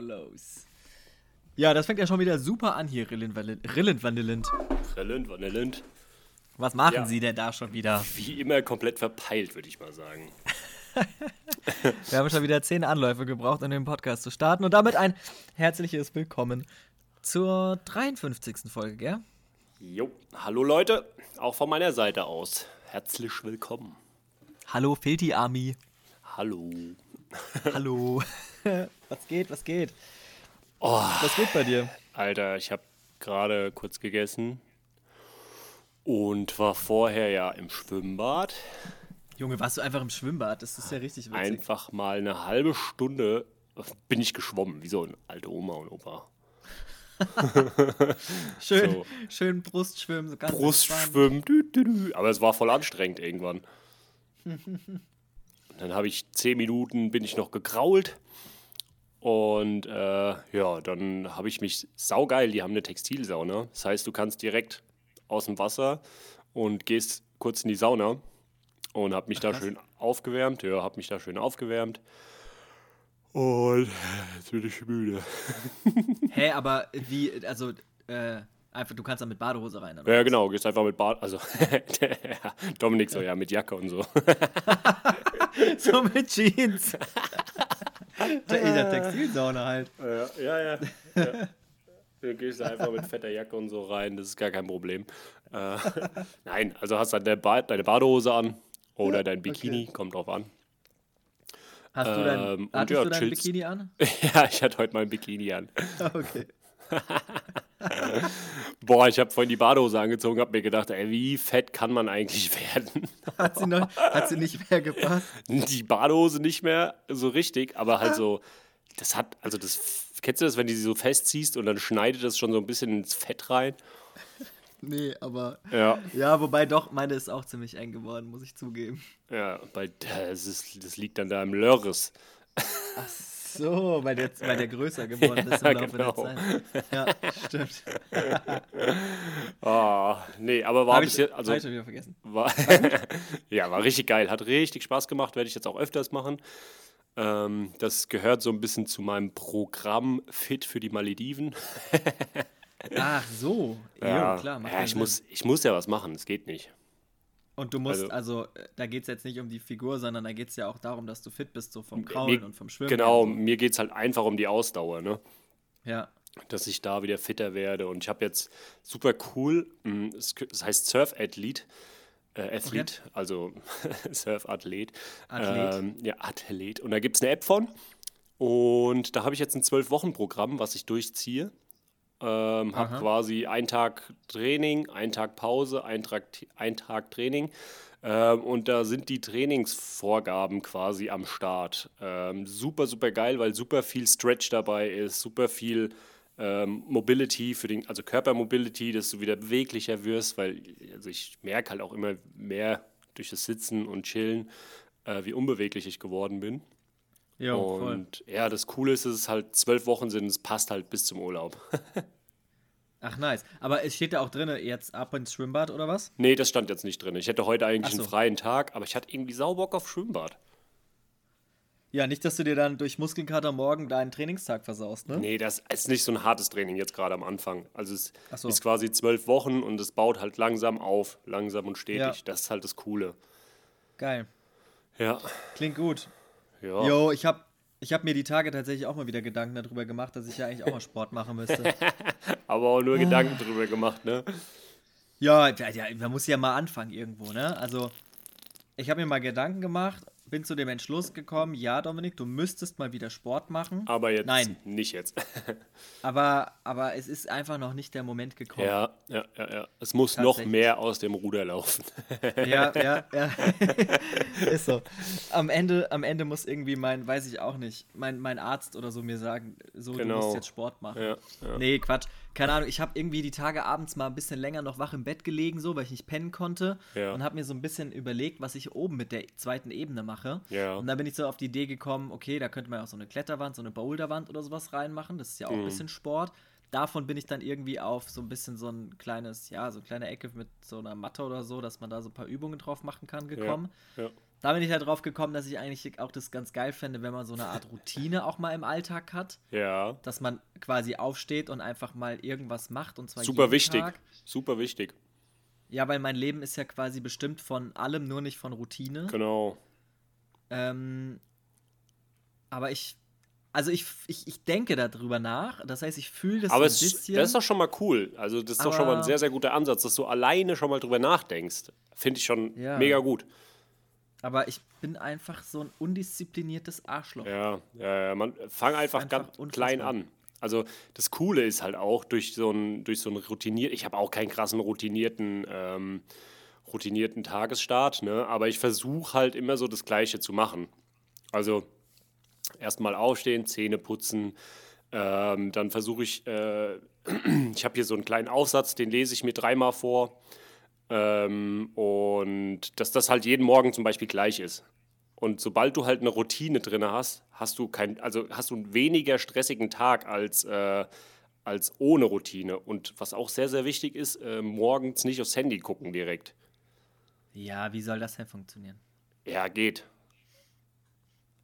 los. Ja, das fängt ja schon wieder super an hier, Rillend Vanillend. Rillend Vanillend. Was machen Ja. Sie denn da schon wieder? Wie immer komplett verpeilt, würde ich mal sagen. Wir haben schon wieder zehn Anläufe gebraucht, um den Podcast zu starten. Und damit ein herzliches Willkommen zur 53. Folge, gell? Jo, hallo Leute, auch von meiner Seite aus. Herzlich willkommen. Hallo, Filti Army. Hallo. Hallo. was geht, was geht? Oh, Was geht bei dir? Alter, ich habe gerade kurz gegessen und war vorher ja im Schwimmbad. Junge, warst du einfach im Schwimmbad? Das ist ja richtig witzig. Einfach mal eine halbe Stunde bin ich geschwommen, wie so ein alte Oma und Opa. schön, so. schön Brustschwimmen, so ganz. Brustschwimmen, dü, dü, dü. aber es war voll anstrengend irgendwann. Dann habe ich zehn Minuten, bin ich noch gekrault und äh, ja, dann habe ich mich saugeil, die haben eine Textilsauna. Das heißt, du kannst direkt aus dem Wasser und gehst kurz in die Sauna und habe mich da schön aufgewärmt. Ja, habe mich da schön aufgewärmt. Und jetzt bin ich müde. Hä, aber wie, also, äh, einfach, du kannst da mit Badehose rein, oder? Ja, genau, gehst einfach mit Bart, also Dominik so, ja, mit Jacke und so. So mit Jeans. In der Textilsauna halt. Ja, ja, ja. ja. Du gehst da einfach mit fetter Jacke und so rein, das ist gar kein Problem. Äh, nein, also hast dann deine, ba deine Badehose an oder dein Bikini, kommt drauf an. Hast du dein, Ähm, hattest ja, du dein chillst. Bikini an? ja, ich hatte heute mal ein Bikini an. Okay. Boah, ich habe vorhin die Badehose angezogen, habe mir gedacht, ey, wie fett kann man eigentlich werden? Hat sie, noch, hat sie nicht mehr gepasst? Die Badehose nicht mehr so richtig, aber halt so, das hat, also das, kennst du das, wenn du sie so festziehst und dann schneidet das schon so ein bisschen ins Fett rein? Nee, aber. Ja. Ja, wobei doch, meine ist auch ziemlich eng geworden, muss ich zugeben. Ja, weil das, ist, das liegt dann da im Lörres. Ach so, weil der, weil der größer geworden ist im Ja, Laufe genau. der Zeit. Ja, stimmt. Ah, nee, aber war Habe bis ich jetzt, also hab ich schon wieder vergessen. war, ja, war richtig geil, hat richtig Spaß gemacht, werde ich jetzt auch öfters machen. Ähm, das gehört so ein bisschen zu meinem Programm Fit für die Malediven. Ach so. Ja, klar. Macht ja ja ich, Sinn. muss, ich muss ja was machen, es geht nicht. Und du musst, also- also, äh, da geht es jetzt nicht um die Figur, sondern da geht es ja auch darum, dass du fit bist, so vom Mir- Kraulen und vom Schwimmen. Genau, und mir geht es halt einfach um die Ausdauer, ne? So. Ja. dass ich da wieder fitter werde. Und ich habe jetzt super cool, es heißt Surf-Athlet, äh, Athlet, also Surf-Athlet. Athlet. Ähm, ja, Athlet. Und da gibt es eine App von. Und da habe ich jetzt ein Zwölf-Wochen-Programm, was ich durchziehe. Ähm, habe quasi einen Tag Training, einen Tag Pause, einen Tag, einen Tag Training. Ähm, und da sind die Trainingsvorgaben quasi am Start. Ähm, super, super geil, weil super viel Stretch dabei ist, super viel ähm, Mobility für den, also Körpermobility, dass du wieder beweglicher wirst, weil also ich merke halt auch immer mehr durch das Sitzen und Chillen, äh, wie unbeweglich ich geworden bin. Jo, voll. und ja, das Coole ist, dass es halt zwölf Wochen sind, es passt halt bis zum Urlaub. Ach, nice. Aber es steht da auch drin, jetzt ab ins Schwimmbad oder was? nee, das stand jetzt nicht drin. Ich hätte heute eigentlich so. einen freien Tag, aber ich hatte irgendwie Saubock auf Schwimmbad. Ja, nicht, dass du dir dann durch Muskelkater morgen deinen Trainingstag versaust, ne? Nee, das ist nicht so ein hartes Training jetzt gerade am Anfang. Also es so. ist quasi zwölf Wochen und es baut halt langsam auf, langsam und stetig. Ja. Das ist halt das Coole. Geil. Ja, Klingt gut. Ja. Jo, ich hab, ich hab mir die Tage tatsächlich auch mal wieder Gedanken darüber gemacht, dass ich ja eigentlich auch mal Sport machen müsste. Aber auch nur Gedanken drüber gemacht, ne? Ja, ja, ja, man muss ja mal anfangen irgendwo, ne? Also, ich habe mir mal Gedanken gemacht, bin zu dem Entschluss gekommen, ja, Dominik, du müsstest mal wieder Sport machen. Aber jetzt Nein. nicht jetzt. Aber, aber es ist einfach noch nicht der Moment gekommen. ja, ja, ja, ja. Es muss noch mehr aus dem Ruder laufen. Ja, ja, ja. ist so. Am Ende, am Ende muss irgendwie mein, weiß ich auch nicht, mein, mein Arzt oder so mir sagen, so, du Genau. musst jetzt Sport machen. Ja, ja. Nee, Quatsch. Keine Ahnung, ich habe irgendwie die Tage abends mal ein bisschen länger noch wach im Bett gelegen, so, weil ich nicht pennen konnte. Ja. Und habe mir so ein bisschen überlegt, was ich oben mit der zweiten Ebene mache. Ja. Und dann bin ich so auf die Idee gekommen, okay, da könnte man auch so eine Kletterwand, so eine Boulderwand oder sowas reinmachen. Das ist ja auch Mhm. ein bisschen Sport. Davon bin ich dann irgendwie auf so ein bisschen so ein kleines, ja, so eine kleine Ecke mit so einer Matte oder so, dass man da so ein paar Übungen drauf machen kann, gekommen. Ja. Da bin ich halt drauf gekommen, dass ich eigentlich auch das ganz geil fände, wenn man so eine Art Routine auch mal im Alltag hat. Ja. Dass man quasi aufsteht und einfach mal irgendwas macht und zwar Super wichtig. Tag. Super wichtig. Ja, weil mein Leben ist ja quasi bestimmt von allem, nur nicht von Routine. Genau. Ähm, aber ich, also ich, ich, ich denke darüber nach. Das heißt, ich fühle das Aber so es, ein ist- bisschen. das ist doch schon mal cool. Also, das ist doch schon mal ein Aber- sehr, sehr guter Ansatz, dass du alleine schon mal drüber nachdenkst. Finde ich schon Ja. mega gut. Aber ich bin einfach so ein undiszipliniertes Arschloch. Ja, ja, ja. Man, fang einfach, Einfach ganz unfassbar. klein an. Also das Coole ist halt auch durch so ein, durch so ein routiniert, ich habe auch keinen krassen routinierten, ähm, routinierten Tagesstart, ne? aber ich versuche halt immer so das Gleiche zu machen. Also erstmal aufstehen, Zähne putzen, ähm, dann versuche ich, äh, ich habe hier so einen kleinen Aufsatz, den lese ich mir dreimal vor. Ähm, und dass das halt jeden Morgen zum Beispiel gleich ist. Und sobald du halt eine Routine drin hast, hast du kein, also hast du einen weniger stressigen Tag als, äh, als ohne Routine. Und was auch sehr, sehr wichtig ist, äh, morgens nicht aufs Handy gucken direkt. Ja, wie soll das denn funktionieren? Ja, geht.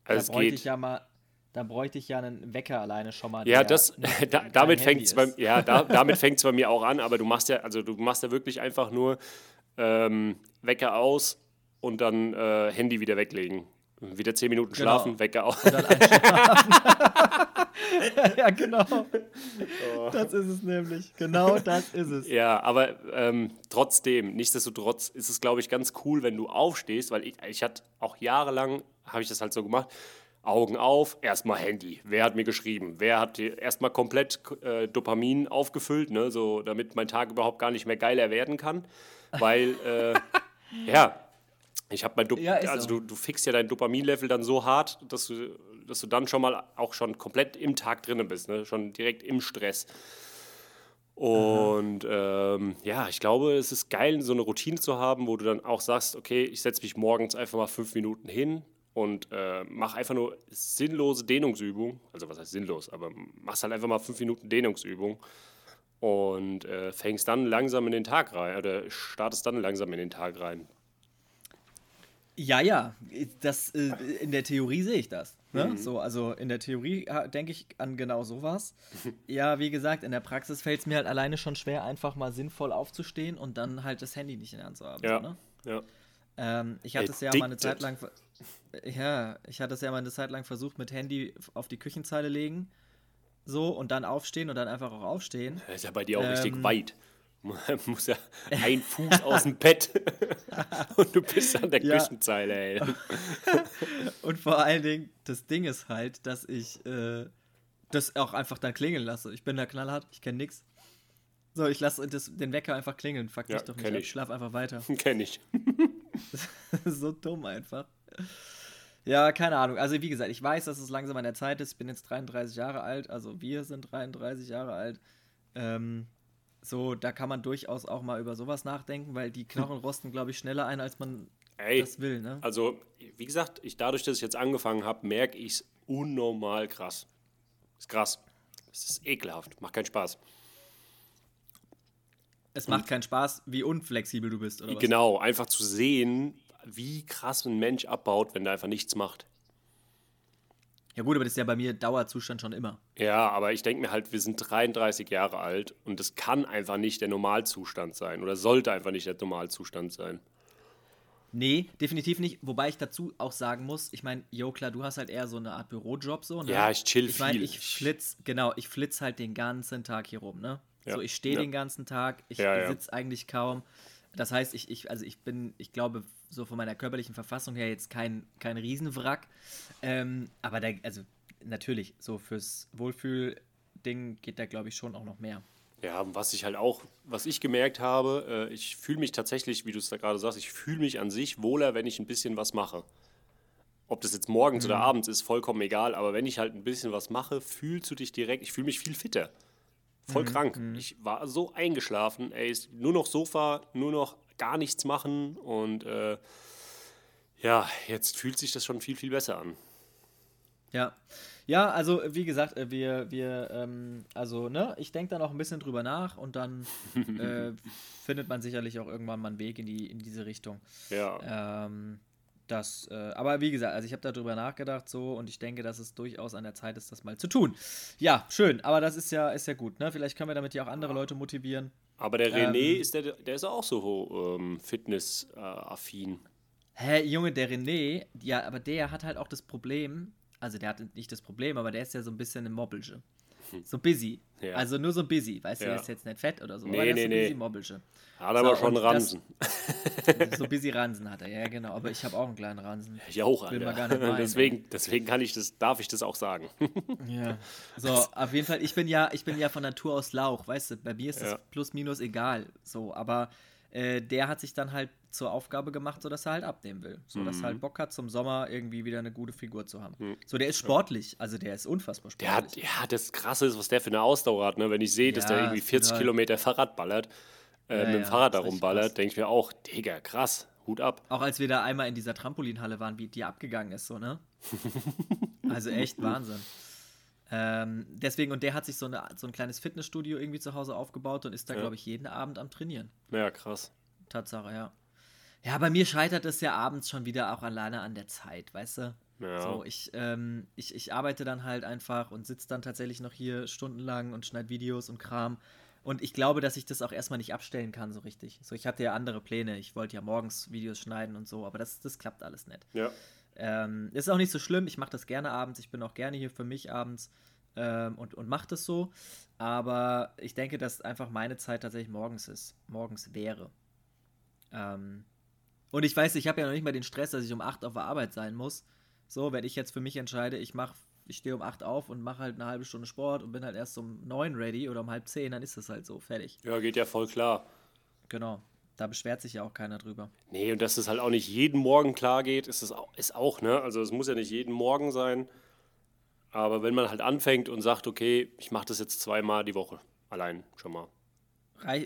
Da Also es bräuchte geht. ich ja mal, da bräuchte ich ja einen Wecker alleine schon mal. Ja, das, da, damit fängt es ja, da, damit fängt's bei mir auch an, aber du machst ja, also du machst ja wirklich einfach nur ähm, Wecker aus und dann äh, Handy wieder weglegen. Wieder zehn Minuten Genau. schlafen, Wecker aus. Und dann einschlafen. ja, genau. Oh. Das ist es nämlich. Genau das ist es. Ja, aber ähm, trotzdem, nichtsdestotrotz ist es, glaube ich, ganz cool, wenn du aufstehst, weil ich, ich hatte auch jahrelang, habe ich das halt so gemacht, Augen auf, erstmal Handy. Wer hat mir geschrieben? Wer hat dir erstmal komplett äh, Dopamin aufgefüllt, ne? so, damit mein Tag überhaupt gar nicht mehr geiler werden kann? Weil, äh, ja, ich habe mein Dop Ja, also so. du, du fixst ja dein Dopaminlevel dann so hart, dass du, dass du dann schon mal auch schon komplett im Tag drin bist, ne? schon direkt im Stress. Und ähm, ja, ich glaube, es ist geil, so eine Routine zu haben, wo du dann auch sagst, okay, ich setze mich morgens einfach mal fünf Minuten hin und äh, mach einfach nur sinnlose Dehnungsübungen. Also was heißt sinnlos, aber machst halt einfach mal fünf Minuten Dehnungsübung und äh, fängst dann langsam in den Tag rein oder startest dann langsam in den Tag rein. Ja, ja, das, äh, in der Theorie sehe ich das. Ne? Mhm. So, also in der Theorie denke ich an genau sowas. ja, wie gesagt, in der Praxis fällt es mir halt alleine schon schwer, einfach mal sinnvoll aufzustehen und dann halt das Handy nicht in der Hand zu haben. Ja, So, ne? ja. ähm, ich hatte es ja mal eine. Zeit lang. Ja, ich hatte es ja mal eine Zeit lang versucht, mit Handy auf die Küchenzeile legen. So, und dann aufstehen und dann einfach auch aufstehen. Das ist ja bei dir auch richtig Ähm. weit. Man muss ja ein Fuß aus dem Bett und du bist an der Ja. Küchenzeile, ey. Und vor allen Dingen, das Ding ist halt, dass ich äh, das auch einfach dann klingeln lasse. Ich bin da knallhart, ich kenne nix. So, ich lasse den Wecker einfach klingeln. Fuck Ja, dich doch nicht ich. ich schlaf einfach weiter. Kenn ich. so dumm einfach. Ja, keine Ahnung. Also, wie gesagt, ich weiß, dass es langsam an der Zeit ist. Ich bin jetzt 33 Jahre alt. Also, wir sind 33 Jahre alt. Ähm, so, da kann man durchaus auch mal über sowas nachdenken, weil die Knochen rosten, glaube ich, schneller ein, als man Ey, das will, ne? also, wie gesagt, ich, dadurch, dass ich jetzt angefangen habe, merke ich es unnormal krass. Ist krass. Es ist ekelhaft. Macht keinen Spaß. Es macht keinen Spaß, wie unflexibel du bist, oder was? Genau, einfach zu sehen, wie krass ein Mensch abbaut, wenn er einfach nichts macht. Ja gut, aber das ist ja bei mir Dauerzustand schon immer. Ja, aber ich denke mir halt, wir sind 33 Jahre alt und das kann einfach nicht der Normalzustand sein oder sollte einfach nicht der Normalzustand sein. Nee, definitiv nicht. Wobei ich dazu auch sagen muss, ich meine, jo klar, du hast halt eher so eine Art Bürojob so, ne? Ja, ich chill ich mein, viel. Ich flitz, genau, ich flitz halt den ganzen Tag hier rum, ne? Ja, So, ich stehe ja. den ganzen Tag, ich ja. sitze eigentlich kaum. Das heißt, ich, ich, also ich bin, ich glaube, so von meiner körperlichen Verfassung her jetzt kein, kein Riesenwrack. Ähm, aber da, also natürlich, so fürs Wohlfühl-Ding geht da, glaube ich, schon auch noch mehr. Ja, was ich halt auch, was ich gemerkt habe, äh, ich fühle mich tatsächlich, wie du es da gerade sagst, ich fühle mich an sich wohler, wenn ich ein bisschen was mache. Ob das jetzt morgens oder abends ist, vollkommen egal, aber wenn ich halt ein bisschen was mache, fühlst du dich direkt, ich fühle mich viel fitter. Voll krank. Ich war so eingeschlafen, ey, ist nur noch Sofa, nur noch gar nichts machen und äh, ja, jetzt fühlt sich das schon viel, viel besser an. Ja. Ja, also wie gesagt, äh, wir, wir, ähm, also, ne, ich denke da noch ein bisschen drüber nach und dann äh, findet man sicherlich auch irgendwann mal einen Weg in die, in diese Richtung. Ja, Ähm, Das, äh, aber wie gesagt, also ich habe darüber nachgedacht so und ich denke, dass es durchaus an der Zeit ist, das mal zu tun. Ja, schön, aber das ist ja, ist ja gut, ne? Vielleicht können wir damit ja auch andere Leute motivieren. Aber der René ähm, ist der, der ist auch so ähm, fitnessaffin. Hä, Junge, der René, ja, aber der hat halt auch das Problem, also der hat nicht das Problem, aber der ist ja so ein bisschen ein Mobbelge. So busy. Ja. Also nur so busy. Weißt du, ja. der ist jetzt nicht fett oder so. Nee, aber nee, ist so nee. busy Mobbelge. Hat aber schon Ransen. so busy Ransen hat er, ja genau. Aber ich habe auch einen kleinen Ransen. Ich auch, Alter. Meinen, deswegen, deswegen kann ich das, darf ich das auch sagen. ja. So, auf jeden Fall, ich bin ja, ich bin ja von Natur aus Lauch, weißt du, bei mir ist das ja. plus minus egal. So, aber äh, der hat sich dann halt zur Aufgabe gemacht, so dass er halt abnehmen will. So dass mhm. er halt Bock hat, zum Sommer irgendwie wieder eine gute Figur zu haben. Mhm. So, der ist sportlich, also der ist unfassbar sportlich. Der hat, ja, das Krasse ist, was der für eine Ausdauer hat, ne? Wenn ich sehe, dass ja, der irgendwie 40 total. Kilometer Fahrrad ballert, äh, ja, mit dem ja, Fahrrad da rumballert, denke ich mir auch, Digga, krass, Hut ab. Auch als wir da einmal in dieser Trampolinhalle waren, wie die abgegangen ist, so, ne? also echt Wahnsinn. Ähm, deswegen, und der hat sich so, eine, so ein kleines Fitnessstudio irgendwie zu Hause aufgebaut und ist da, glaube ich, jeden Abend am Trainieren. Ja, krass. Tatsache, ja. Ja, bei mir scheitert es ja abends schon wieder auch alleine an der Zeit, weißt du? Ja. So, ich, ähm, ich, ich arbeite dann halt einfach und sitze dann tatsächlich noch hier stundenlang und schneide Videos und Kram. Und ich glaube, dass ich das auch erstmal nicht abstellen kann, so richtig. So, ich hatte ja andere Pläne. Ich wollte ja morgens Videos schneiden und so, aber das, das klappt alles nicht. Ja. Ähm, ist auch nicht so schlimm. Ich mache das gerne abends. Ich bin auch gerne hier für mich abends ähm, und, und mache das so. Aber ich denke, dass einfach meine Zeit tatsächlich morgens ist. Morgens wäre. Ähm, und ich weiß, ich habe ja noch nicht mal den Stress, dass ich um 8 auf der Arbeit sein muss. So, wenn ich jetzt für mich entscheide, ich mache, ich stehe um 8 auf und mache halt eine halbe Stunde Sport und bin halt erst um 9 ready oder um halb 10, dann ist das halt so, fertig. Ja, geht ja voll klar. Genau. Da beschwert sich ja auch keiner drüber. Nee, und dass es halt auch nicht jeden Morgen klar geht, ist es auch, ist auch, ne? Also es muss ja nicht jeden Morgen sein. Aber wenn man halt anfängt und sagt, okay, ich mache das jetzt zweimal die Woche, allein schon mal.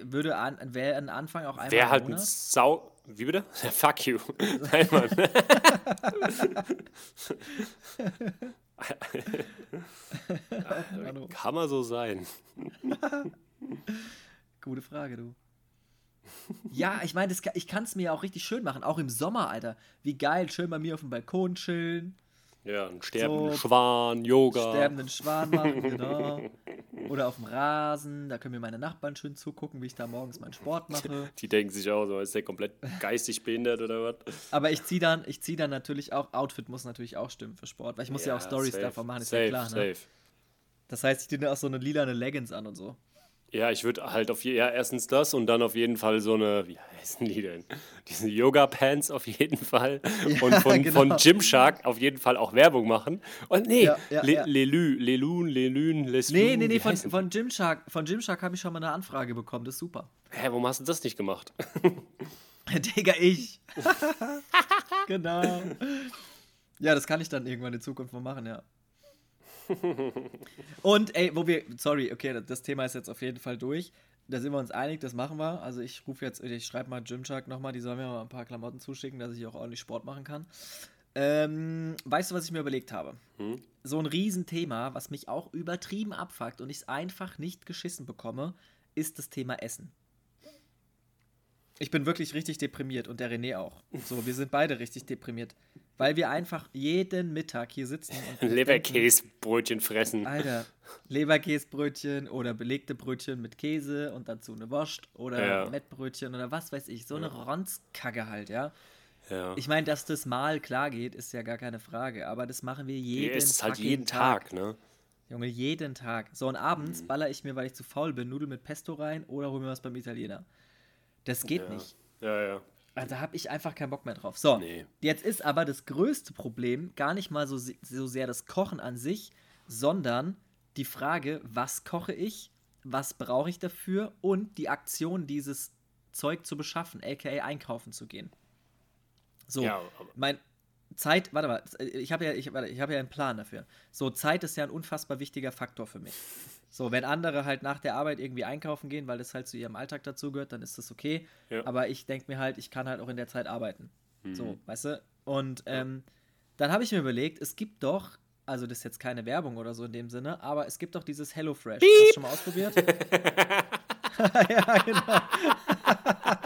Würde an, wäre ein Anfang auch einmal Wäre halt ein Sau. Wie bitte? Fuck you. Nein, Mann. Kann man so sein. Gute Frage, du. Ja, ich meine, ich kann es mir auch richtig schön machen, auch im Sommer, Alter. Wie geil, schön bei mir auf dem Balkon chillen. Ja, einen sterbenden so, Schwan, Yoga. Sterbenden Schwan machen, genau. Oder auf dem Rasen, da können mir meine Nachbarn schön zugucken, wie ich da morgens meinen Sport mache. Die denken sich auch so, ist der komplett geistig behindert oder was? Aber ich ziehe dann, zieh dann natürlich auch, Outfit muss natürlich auch stimmen für Sport, weil ich muss ja, ja auch Stories davon machen, ist safe, ja klar. Ne? Safe. Das heißt, ich nehme auch so eine lilane Leggings an und so. Ja, ich würde halt auf ja, erstens das und dann auf jeden Fall so eine, wie heißen die denn? Diese Yoga-Pants auf jeden Fall. Und von, genau. von Gymshark auf jeden Fall auch Werbung machen. Und nee, ja, ja, Le, ja. Lelü, Lelun, Lelün, Leslun. Nee, nee, nee, von, von Gymshark, von Gymshark habe ich schon mal eine Anfrage bekommen, das ist super. Hä, warum hast du das nicht gemacht? Digga, ich. genau. Ja, das kann ich dann irgendwann in Zukunft mal machen, ja. Und ey, wo wir, sorry, okay, das Thema ist jetzt auf jeden Fall durch. Da sind wir uns einig, das machen wir. Also ich rufe jetzt, ich schreibe mal Gymshark nochmal, die sollen mir mal ein paar Klamotten zuschicken, dass ich auch ordentlich Sport machen kann. Ähm, weißt du, was ich mir überlegt habe? Hm? So ein Riesenthema, was mich auch übertrieben abfuckt und ich es einfach nicht geschissen bekomme, ist das Thema Essen. Ich bin wirklich richtig deprimiert und der René auch. So, wir sind beide richtig deprimiert. Weil wir einfach jeden Mittag hier sitzen und. Leberkäsebrötchen fressen. Alter, Leberkäsebrötchen oder belegte Brötchen mit Käse und dazu eine Wurst oder ja. Mettbrötchen oder was weiß ich. So eine ja. Ronskacke halt, ja. Ja. Ich meine, dass das mal klar geht, ist ja gar keine Frage. Aber das machen wir jeden Tag. Es halt jeden Tag, Tag, ne? Junge, jeden Tag. So, und abends mhm. baller ich mir, weil ich zu faul bin, Nudeln mit Pesto rein oder hol mir was beim Italiener. Das geht ja. nicht. Ja, ja. Also da habe ich einfach keinen Bock mehr drauf. So, nee. jetzt ist aber das größte Problem gar nicht mal so, so sehr das Kochen an sich, sondern die Frage, was koche ich, was brauche ich dafür und die Aktion, dieses Zeug zu beschaffen, aka einkaufen zu gehen. So, ja, mein Zeit, warte mal, ich habe ja, ich, ich hab ja einen Plan dafür. So, Zeit ist ja ein unfassbar wichtiger Faktor für mich. So, wenn andere halt nach der Arbeit irgendwie einkaufen gehen, weil das halt zu ihrem Alltag dazugehört, dann ist das okay. Ja. Aber ich denke mir halt, ich kann halt auch in der Zeit arbeiten. Mhm. So, weißt du? Und ähm, dann habe ich mir überlegt, es gibt doch, also das ist jetzt keine Werbung oder so in dem Sinne, aber es gibt doch dieses HelloFresh. Hast du schon mal ausprobiert? ja, genau.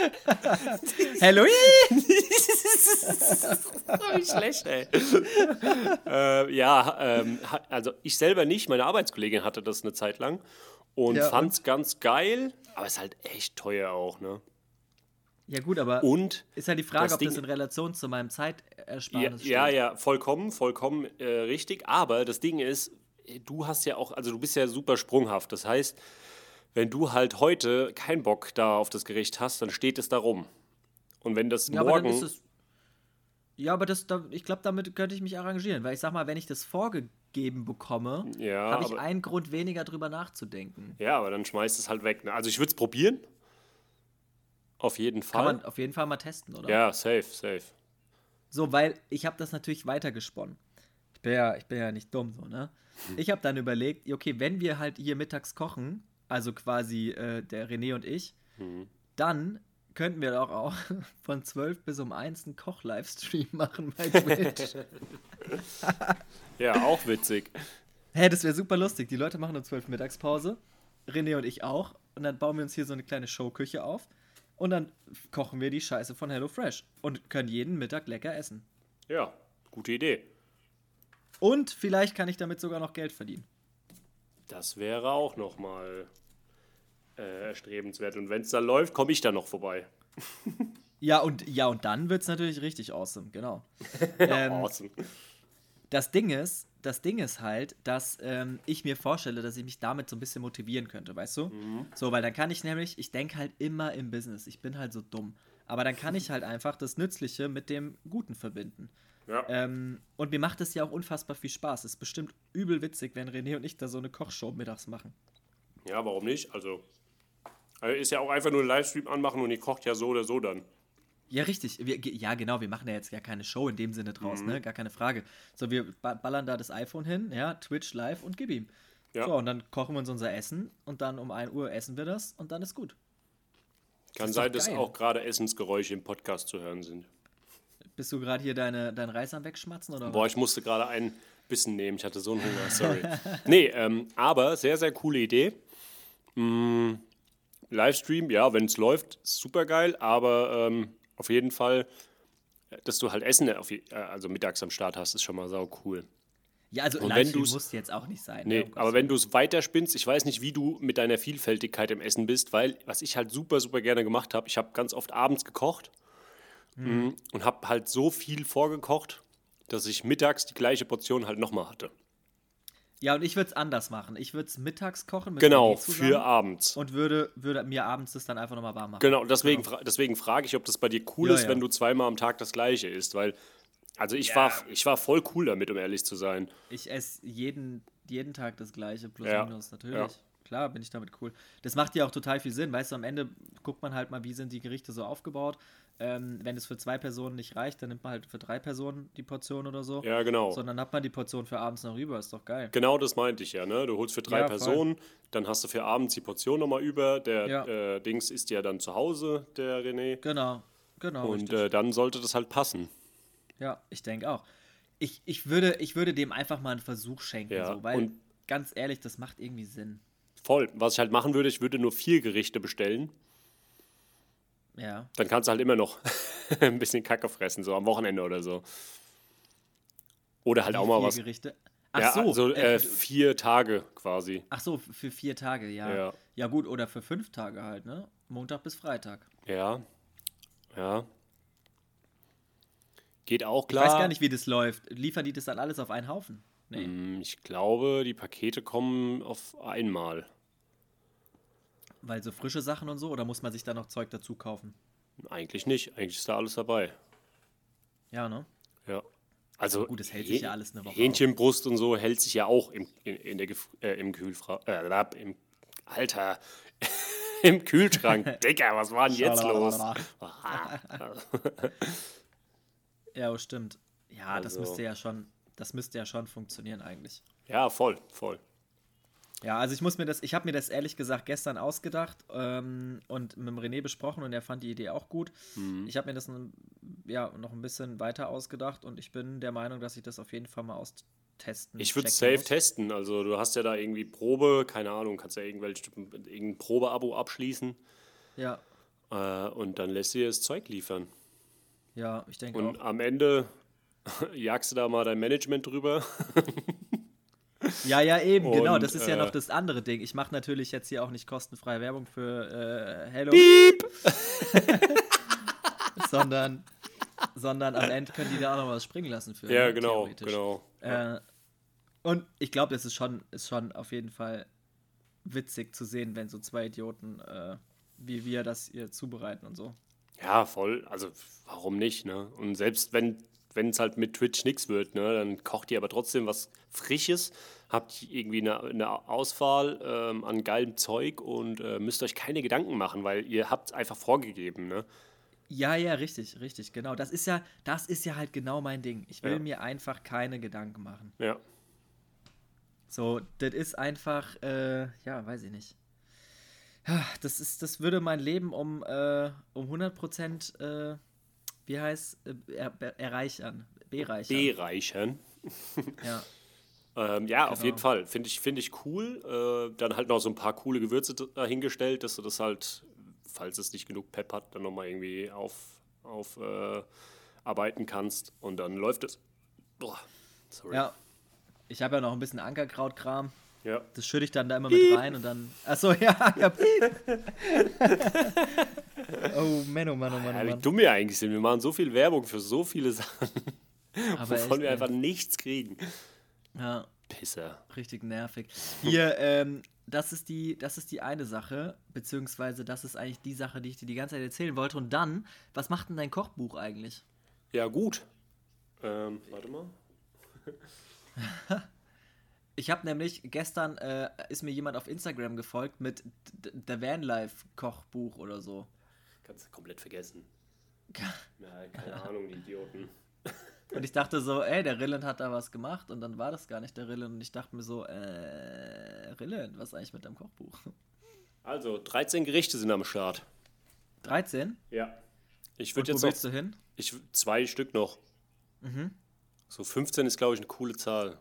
Halloween! Nicht schlecht, ey. äh, ja, ähm, also ich selber nicht, meine Arbeitskollegin hatte das eine Zeit lang und Ja, fand's ganz geil, aber ist halt echt teuer auch, ne? Ja, gut, aber Und ist ja die Frage, das ob das Ding- in Relation zu meinem ja, Zeitersparnis ja, steht. ja, vollkommen, vollkommen äh, richtig. Aber das Ding ist, du hast ja auch, also du bist ja super sprunghaft. Das heißt, wenn du halt heute keinen Bock da auf das Gericht hast, dann steht es da rum. Und wenn das Ja, aber morgen. ist es. Ja, aber das, da, ich glaube, damit könnte ich mich arrangieren, weil ich sag mal, wenn ich das vorgegeben bekomme, Ja, habe ich aber- einen Grund weniger drüber nachzudenken. ja, aber dann schmeißt es halt weg. Ne? Also ich würde es probieren. Auf jeden Kann Fall. man auf jeden Fall mal testen, oder? Ja, safe, safe. So, weil ich habe das natürlich weitergesponnen. Ich bin ja, ich bin ja nicht dumm so, ne? Ich habe dann überlegt, okay, wenn wir halt hier mittags kochen, also quasi äh, der René und ich, Hm. dann könnten wir doch auch von 12 bis um 1 einen Koch-Livestream machen bei Twitch. Ja, auch witzig. Hä, das wäre super lustig. Die Leute machen um 12 Mittagspause. René und ich auch. Und dann bauen wir uns hier so eine kleine Showküche auf. Und dann kochen wir die Scheiße von HelloFresh. Und können jeden Mittag lecker essen. Ja, gute Idee. Und vielleicht kann ich damit sogar noch Geld verdienen. Das wäre auch nochmal äh, erstrebenswert. Und wenn es dann läuft, komme ich dann noch vorbei. Ja, und, ja, und dann wird es natürlich richtig awesome, genau. ähm, awesome. das Ding ist, das Ding ist halt, dass ähm, ich mir vorstelle, dass ich mich damit so ein bisschen motivieren könnte, weißt du? So, weil dann kann ich nämlich, ich denke halt immer im Business, ich bin halt so dumm. Aber dann kann ich halt einfach das Nützliche mit dem Guten verbinden. Ja. Ähm, und mir macht es ja auch unfassbar viel Spaß. Es ist bestimmt übel witzig, wenn René und ich da so eine Kochshow mittags machen. ja, warum nicht? Also, also, ist ja auch einfach nur einen Livestream anmachen und ihr kocht ja so oder so dann. Ja, richtig. Wir, ja, genau, wir machen ja jetzt gar keine Show in dem Sinne draus, ne? Gar keine Frage. So, wir ba- ballern da das iPhone hin, ja, Twitch live und gib ihm. Ja. So, und dann kochen wir uns unser Essen und dann um 1 Uhr essen wir das und dann ist gut. Kann ist doch sein, dass auch gerade Essensgeräusche im Podcast zu hören sind. Bist du gerade hier deine, dein Reis am Wegschmatzen oder Boah, ich musste gerade ein Bissen nehmen. Ich hatte so einen Hunger, sorry. nee, ähm, aber sehr, sehr coole Idee. Mm, Livestream, ja, wenn es läuft, super geil, aber ähm, auf jeden Fall, dass du halt Essen auf, je- äh, also mittags am Start hast, ist schon mal sau cool. Ja, also Und Livestream muss jetzt auch nicht sein. Nee, ne, um aber wenn du es weiterspinnst, ich weiß nicht, wie du mit deiner Vielfältigkeit im Essen bist, weil was ich halt super, super gerne gemacht habe, ich habe ganz oft abends gekocht mm, und habe halt so viel vorgekocht, dass ich mittags die gleiche Portion halt nochmal hatte. Ja, und ich würde es anders machen. Ich würde es mittags kochen mit Genau, für abends. und würde, würde mir abends das dann einfach nochmal warm machen. Genau, deswegen, fra deswegen frage ich, ob das bei dir cool Ja, ist, ja. wenn du zweimal am Tag das gleiche isst, weil, also ich, war, ich war voll cool damit, um ehrlich zu sein. Ich esse jeden, jeden Tag das gleiche, plus Ja, minus, natürlich. ja. Klar, bin ich damit cool. Das macht ja auch total viel Sinn. Weißt du, am Ende guckt man halt mal, wie sind die Gerichte so aufgebaut. Ähm, wenn es für zwei Personen nicht reicht, dann nimmt man halt für drei Personen die Portion oder so. Ja, genau. Sondern hat man die Portion für abends noch rüber. Ist doch geil. Genau das meinte ich ja, ne? Du holst für drei Ja, voll. Personen, dann hast du für abends die Portion nochmal über. Der Ja. äh, Dings ist ja dann zu Hause, der René. Genau, genau. Und äh, dann sollte das halt passen. ja, ich denke auch. Ich, ich, würde, ich würde dem einfach mal einen Versuch schenken, Ja, so, weil und- ganz ehrlich, das macht irgendwie Sinn. Voll. Was ich halt machen würde, ich würde nur vier Gerichte bestellen. Ja. Dann kannst du halt immer noch ein bisschen Kacke fressen, so am Wochenende oder so. Oder halt auch mal was. Gerichte. Ach ja, so. also äh, vier Tage quasi. ach so, für vier Tage, ja. Ja. Ja, gut, oder für fünf Tage halt, ne? Montag bis Freitag. Ja. Ja. Geht auch Ich klar. weiß gar nicht, wie das läuft. Liefern die das dann alles auf einen Haufen? Nee. Hm, Ich glaube, die Pakete kommen auf einmal. Weil so frische Sachen und so, oder muss man sich da noch Zeug dazu kaufen? Eigentlich nicht. Eigentlich ist da alles dabei. Ja, ne? Ja. Also Gut, das hält sich ja alles eine Woche Hähnchenbrust und so hält sich ja auch im, in, in der äh, im Kühlfra äh, im Alter im Kühlschrank. Digga, was war denn jetzt los? Ja, stimmt. Ja, das Also- müsste ja schon, das müsste ja schon funktionieren eigentlich. Ja, voll, voll. Ja, also ich muss mir das, ich habe mir das ehrlich gesagt gestern ausgedacht ähm, und mit dem René besprochen und er fand die Idee auch gut. Mhm. Ich habe mir das ja noch ein bisschen weiter ausgedacht und ich bin der Meinung, dass ich das auf jeden Fall mal austesten. Ich würde checken safe muss. testen. Also du hast ja da irgendwie Probe, keine Ahnung, kannst ja irgendwelche irgendein Probeabo abschließen. Ja, Äh, und dann lässt du dir das Zeug liefern. Ja, ich denke Und auch. am Ende jagst du da mal dein Management drüber. Ja, ja, eben, genau. Und, Das ist ja äh, noch das andere Ding. Ich mache natürlich jetzt hier auch nicht kostenfreie Werbung für äh, Hello. sondern, sondern am Ende können die da auch noch was springen lassen für. Ja, ne, genau, genau. Äh, und ich glaube, es ist schon, ist schon auf jeden Fall witzig zu sehen, wenn so zwei Idioten äh, wie wir das hier zubereiten und so. Ja, voll. Also warum nicht, ne? Und selbst wenn wenn es halt mit Twitch nichts wird, ne, dann kocht ihr aber trotzdem was Frisches, habt irgendwie eine, eine Auswahl ähm, an geilem Zeug und äh, müsst euch keine Gedanken machen, weil ihr habt es einfach vorgegeben, ne? Ja, ja, richtig, richtig, genau. Das ist ja, das ist ja halt genau mein Ding. Ich will Ja. mir einfach keine Gedanken machen. Ja. So, das ist einfach, äh, ja, weiß ich nicht. Das, ist, das würde mein Leben um, äh, um 100% äh, wie heißt, äh, er, er, erreichern, bereichern. Bereichern. ja. Ähm, ja, auf Genau. jeden Fall. Finde ich, find ich cool. Äh, dann halt noch so ein paar coole Gewürze dahingestellt, dass du das halt, falls es nicht genug Pep hat, dann nochmal irgendwie auf, auf äh, arbeiten kannst. Und dann läuft es. Boah, sorry. ja. Ich habe ja noch ein bisschen Ankerkrautkram. ja. Das schütte ich dann da immer mit rein und dann. Achso, ja, ja. oh Mann, oh Mann, oh Mann, Ja, oh wie dumm wir eigentlich sind. Wir machen so viel Werbung für so viele Sachen, Aber wovon wir einfach nichts kriegen. Ja, Pisser. richtig nervig. Hier, ähm, das ist die, das ist die eine Sache, beziehungsweise das ist eigentlich die Sache, die ich dir die ganze Zeit erzählen wollte. Und dann, was macht denn dein Kochbuch eigentlich? Ja, gut. Ähm, warte mal. Ich habe nämlich gestern äh, ist mir jemand auf Instagram gefolgt mit D- D- The Vanlife Kochbuch oder so. Kannst du komplett vergessen. Ja, keine Ahnung, die Idioten. Und ich dachte so, ey, der Rilland hat da was gemacht und dann war das gar nicht der Rilland und ich dachte mir so, äh, Rilland, was eigentlich mit deinem Kochbuch? Also, 13 Gerichte sind am Start. 13? Ja. Ich würde wo jetzt noch willst du hin? Ich, zwei Stück noch. So 15 ist, glaube ich, eine coole Zahl.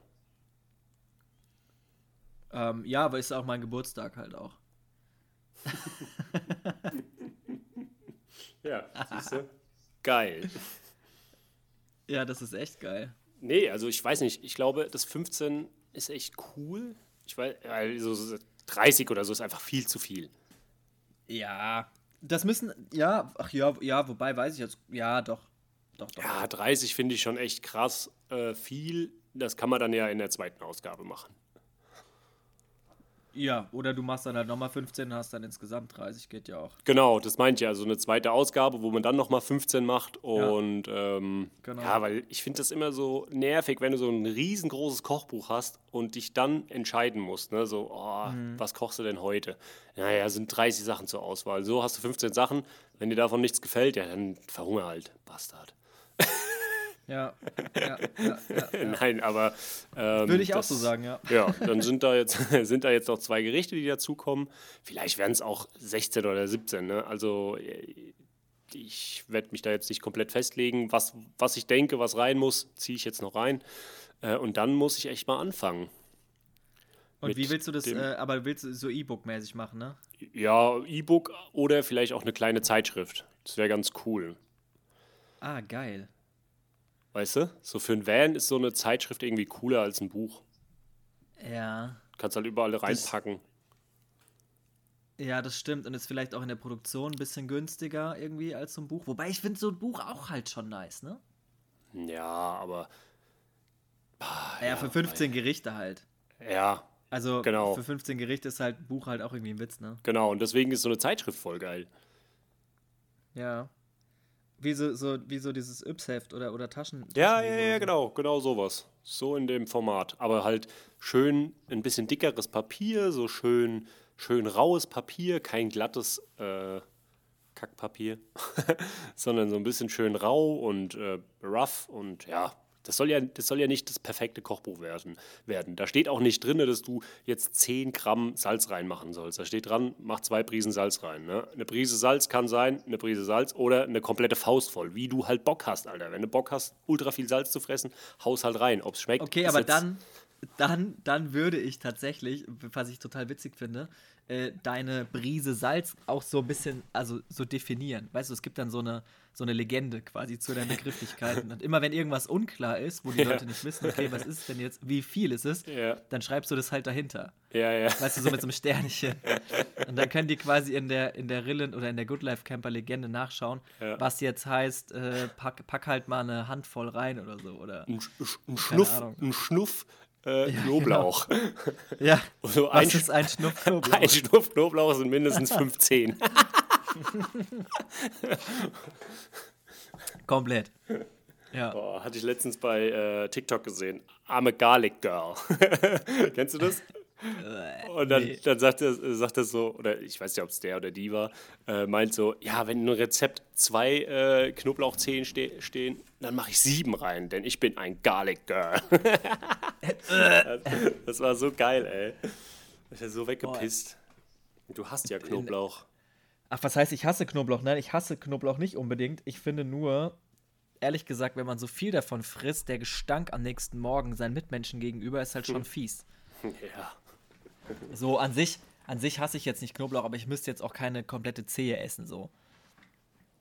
Ähm, ja, aber ist auch mein Geburtstag halt auch. Ja, siehst du? Geil. Ja, das ist echt geil. Nee, also ich weiß nicht. Ich glaube, das 15 ist echt cool. Ich weiß, also so 30 oder so ist einfach viel zu viel. Ja. Das müssen, ja, ach ja, ja, wobei weiß ich jetzt, ja, doch. Doch, doch. Ja, 30 finde ich schon echt krass äh, viel. Das kann man dann ja in der zweiten Ausgabe machen. Ja, oder du machst dann halt nochmal 15 und hast dann insgesamt 30, geht ja auch. Genau, das meint ja. Also eine zweite Ausgabe, wo man dann nochmal 15 macht. Und ja, ähm, Genau. ja weil ich finde das immer so nervig, wenn du so ein riesengroßes Kochbuch hast und dich dann entscheiden musst. Ne? So, oh, was kochst du denn heute? Naja, sind 30 Sachen zur Auswahl. So hast du 15 Sachen. Wenn dir davon nichts gefällt, ja, dann verhungere halt. Bastard. Ja, ja, ja, ja. Nein, aber. Ähm, Würde ich auch das- so sagen, ja. Ja, dann sind da jetzt, sind da jetzt noch zwei Gerichte, die dazukommen. Vielleicht werden es auch 16 oder 17. Ne? Also äh, ich werde mich da jetzt nicht komplett festlegen. Was, was ich denke, was rein muss, ziehe ich jetzt noch rein. Äh, und dann muss ich echt mal anfangen. Und wie willst du das, äh, aber willst du so E-Book-mäßig machen, ne? Ja, E-Book oder vielleicht auch eine kleine Zeitschrift. Das wäre ganz cool. Ah, geil. Weißt du? So für ein Van ist so eine Zeitschrift irgendwie cooler als ein Buch. Ja. Kannst halt überall reinpacken. Ja, das stimmt. Und ist vielleicht auch in der Produktion ein bisschen günstiger irgendwie als so ein Buch. Wobei ich finde so ein Buch auch halt schon nice, ne? Ja, aber. Ah, Ja, für 15 Gerichte halt. Ja, Also Genau. für 15 Gerichte ist halt ein Buch halt auch irgendwie ein Witz, ne? genau. Und deswegen ist so eine Zeitschrift voll geil. Ja. Wie so, so, wie so dieses Yps-Heft oder, oder Taschen. Ja, ja, ja, genau, genau sowas. So in dem Format. Aber halt schön ein bisschen dickeres Papier, so schön, schön raues Papier, kein glattes äh, Kackpapier, sondern so ein bisschen schön rau und äh, rough und ja. Das soll, ja, das soll ja nicht das perfekte Kochbuch werden, werden. Da steht auch nicht drin, dass du jetzt 10 Gramm Salz reinmachen sollst. Da steht dran, mach zwei Prisen Salz rein. Ne? Eine Prise Salz kann sein, eine Prise Salz oder eine komplette Faust voll, wie du halt Bock hast, Alter. Wenn du Bock hast, ultra viel Salz zu fressen, haus halt rein. Ob es schmeckt, Okay, aber dann, dann, dann würde ich tatsächlich, was ich total witzig finde, äh, deine Brise Salz auch so ein bisschen, also so definieren. Weißt du, es gibt dann so eine, so eine Legende quasi zu deinen Begrifflichkeiten. Und immer wenn irgendwas unklar ist, wo die Ja. Leute nicht wissen, okay, was ist denn jetzt, wie viel ist es, Ja. dann schreibst du das halt dahinter. Ja, ja. Weißt du, so mit so einem Sternchen. Und dann können die quasi in der, in der Rillen oder in der Good Life Camper Legende nachschauen, Ja. was jetzt heißt, äh, pack, pack halt mal eine Handvoll rein oder so. Oder Ein, Sch- ein Schnuff, Ahnung. ein Schnuff äh, Ja, Knoblauch. ja, So was ein, ist ein Schnupf Knoblauch? ein Schnuff Knoblauch sind mindestens 15. Komplett. Ja. Boah, hatte ich letztens bei äh, TikTok gesehen. I'm a Garlic Girl. Kennst du das? Und dann, nee. dann sagt er, äh, sagt er so, oder ich weiß nicht, ob es der oder die war, äh, meint so, ja, wenn in einem Rezept zwei äh, Knoblauchzehen ste stehen, dann mache ich sieben rein, denn ich bin ein Garlic Girl. das, war so geil, ey. Ich bin so weggepisst. Du hast ja Knoblauch. Ach, was heißt, ich hasse Knoblauch? Nein, ich hasse Knoblauch nicht unbedingt. Ich finde nur, ehrlich gesagt, wenn man so viel davon frisst, der Gestank am nächsten Morgen seinen Mitmenschen gegenüber ist halt schon fies. Ja. So an sich, an sich hasse ich jetzt nicht Knoblauch, aber ich müsste jetzt auch keine komplette Zehe essen, so.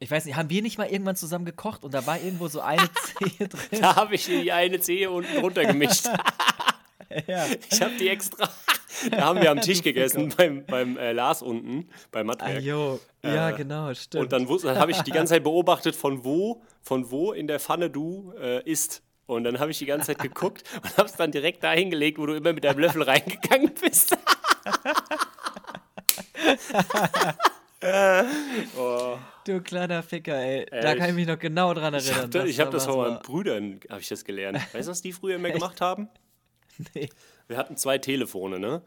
Ich weiß nicht, haben wir nicht mal irgendwann zusammen gekocht und da war irgendwo so eine Zehe drin? Da habe ich die eine Zehe unten runter gemischt. ja. Ich habe die extra. Da haben wir am Tisch gegessen beim, beim äh, Lars unten, beim Ah, Mattwerk. jo. Ja, Äh, genau, stimmt. Und dann, dann habe ich die ganze Zeit beobachtet, von wo, von wo in der Pfanne du äh, isst. Und dann habe ich die ganze Zeit geguckt und habe es dann direkt dahin gelegt, wo du immer mit deinem Löffel reingegangen bist. oh, du kleiner Ficker, ey. da kann ich mich noch genau dran ich erinnern. habe ich hab das von meinen. Brüdern hab ich das gelernt. Weißt du, was die früher immer gemacht haben? Nee. Wir hatten zwei Telefone, ne?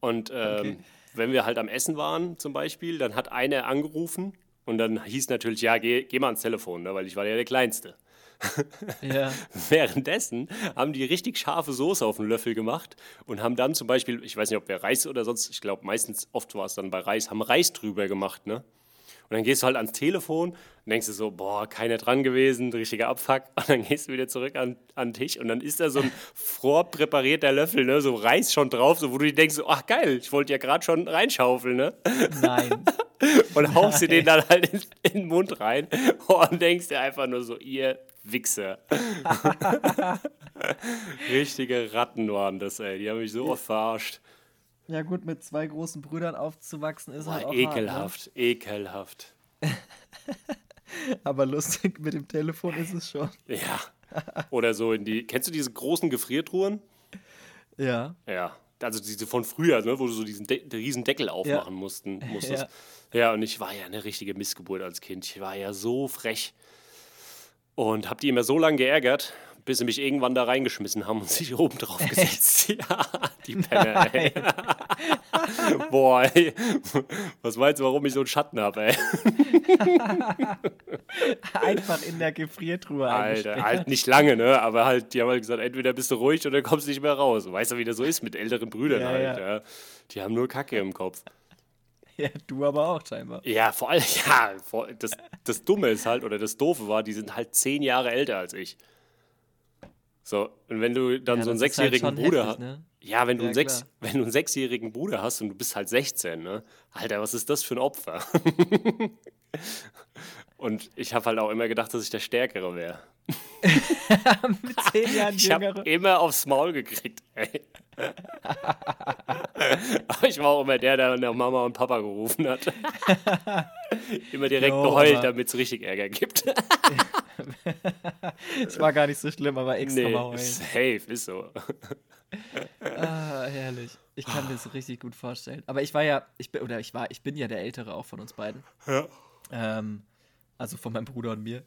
Und ähm, Okay. wenn wir halt am Essen waren zum Beispiel, dann hat einer angerufen und dann hieß natürlich, ja, geh, geh mal ans Telefon, ne? weil ich war ja der Kleinste. Ja. Währenddessen haben die richtig scharfe Soße auf den Löffel gemacht und haben dann zum Beispiel, ich weiß nicht, ob wir Reis oder sonst, ich glaube meistens, oft war es dann bei Reis, haben Reis drüber gemacht, ne? Und dann gehst du halt ans Telefon und denkst du so, boah, keiner dran gewesen, richtiger Abfuck. Und dann gehst du wieder zurück an, an den Tisch und dann ist da so ein vorpräparierter Löffel, ne? so Reis schon drauf, so, wo du dir denkst, so, ach geil, ich wollte ja gerade schon reinschaufeln, ne? Nein. Und haust dir den dann halt in, in den Mund rein und denkst dir einfach nur so, ihr Wichser. Richtige Ratten waren das, ey. Die haben mich so oft verarscht. Ja, gut, mit zwei großen Brüdern aufzuwachsen ist halt Boah, auch ekelhaft, ekelhaft. Hart, ne? Aber lustig mit dem Telefon ist es schon. Ja. Oder so in die. Kennst du diese großen Gefriertruhen? Ja. Ja. Also diese von früher, ne, wo du so diesen De riesen Deckel aufmachen mussten, musstest. Ja. und ich war ja eine richtige Missgeburt als Kind. Ich war ja so frech. Und hab die immer so lange geärgert, bis sie mich irgendwann da reingeschmissen haben und sich oben drauf gesetzt. Ja, die Penner, ey. Boah, ey. Was meinst du, warum ich so einen Schatten habe, ey? Einfach in der Gefriertruhe Alter, halt nicht lange, ne? Aber halt, die haben halt gesagt, entweder bist du ruhig oder kommst nicht mehr raus. Weißt du, wie das so ist mit älteren Brüdern Ja, halt, ja. ja. Die haben nur Kacke im Kopf. Ja, du aber auch scheinbar. Ja, vor allem, ja, vor, das, das Dumme ist halt, oder das Doofe war, die sind halt zehn Jahre älter als ich. So, und wenn du dann Ja, so einen halt sechsjährigen schon Bruder hast. ne? Ja, wenn du, Ja, einen sechs, wenn du einen sechsjährigen Bruder hast und du bist halt 16, ne? Alter, was ist das für ein Opfer? und ich habe halt auch immer gedacht, dass ich der Stärkere wäre. Mit zehn Jahren Ich habe jüngere. immer aufs Maul gekriegt, ey. Aber ich war auch immer der, der nach Mama und Papa gerufen hat. immer direkt Jo, geheult, damit es richtig Ärger gibt. Es war gar nicht so schlimm, aber extra mal nee, heulen. safe, ist so. Ah, herrlich. Ich kann mir das richtig gut vorstellen. Aber ich war ja, ich bin, oder ich war, ich bin ja der Ältere auch von uns beiden. Ja. Ähm, also von meinem Bruder und mir.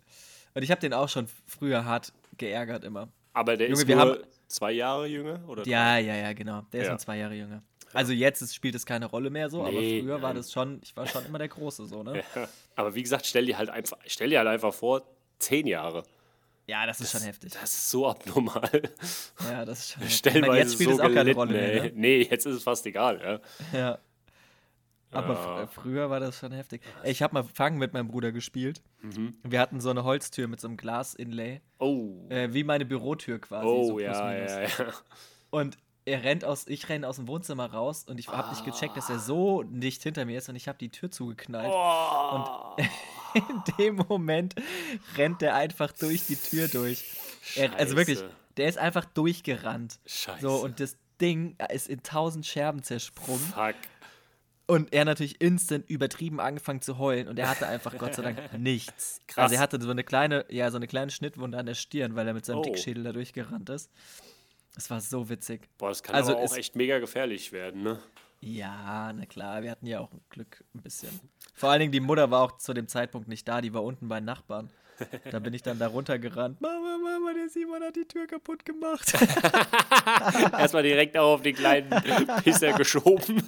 Und ich habe den auch schon früher hart geärgert immer. Aber der Junge, ist wir nur haben- zwei Jahre jünger? Oder Ja, ja, ja, genau. Der ist Ja. nur zwei Jahre jünger. Also jetzt ist, spielt es keine Rolle mehr so, aber Nee, früher war nein. das schon, ich war schon immer der Große so, ne? Ja. Aber wie gesagt, stell dir halt einfach, stell dir halt einfach vor, zehn Jahre. Ja, das ist schon heftig. Das ist so abnormal. Ja, das ist schon heftig. Ich Stellenweise meine, jetzt spielt so es auch keine gelitten, Rolle mehr, ne? Nee, jetzt ist es fast egal, ja. Ja. Aber Ja. fr- früher war das schon heftig. Ich habe mal Fangen mit meinem Bruder gespielt. Mhm. Wir hatten so eine Holztür mit so einem Glas-Inlay. Oh. Äh, wie meine Bürotür quasi. oh, so plus ja, minus. ja, ja. Und er rennt aus, ich renne aus dem Wohnzimmer raus und ich habe nicht gecheckt, dass er so nicht hinter mir ist und ich habe die Tür zugeknallt. Oh. Und in dem Moment rennt er einfach durch die Tür durch. Er, also wirklich, der ist einfach durchgerannt. Scheiße. So, und das Ding ist in tausend Scherben zersprungen. Fuck. Und er natürlich instant übertrieben angefangen zu heulen und er hatte einfach Gott sei Dank nichts. Krass. Also er hatte so eine kleine, ja, so eine kleine Schnittwunde an der Stirn, weil er mit seinem Oh. Dickschädel da durchgerannt ist. Es war so witzig. Boah, das kann Also aber auch echt mega gefährlich werden, ne? Ja, na klar, wir hatten ja auch Glück ein bisschen. Vor allen Dingen die Mutter war auch zu dem Zeitpunkt nicht da, die war unten bei den Nachbarn. Da bin ich dann da runtergerannt. Mama, Mama, der Simon hat die Tür kaputt gemacht. Erstmal direkt auch auf den kleinen Pisser geschoben.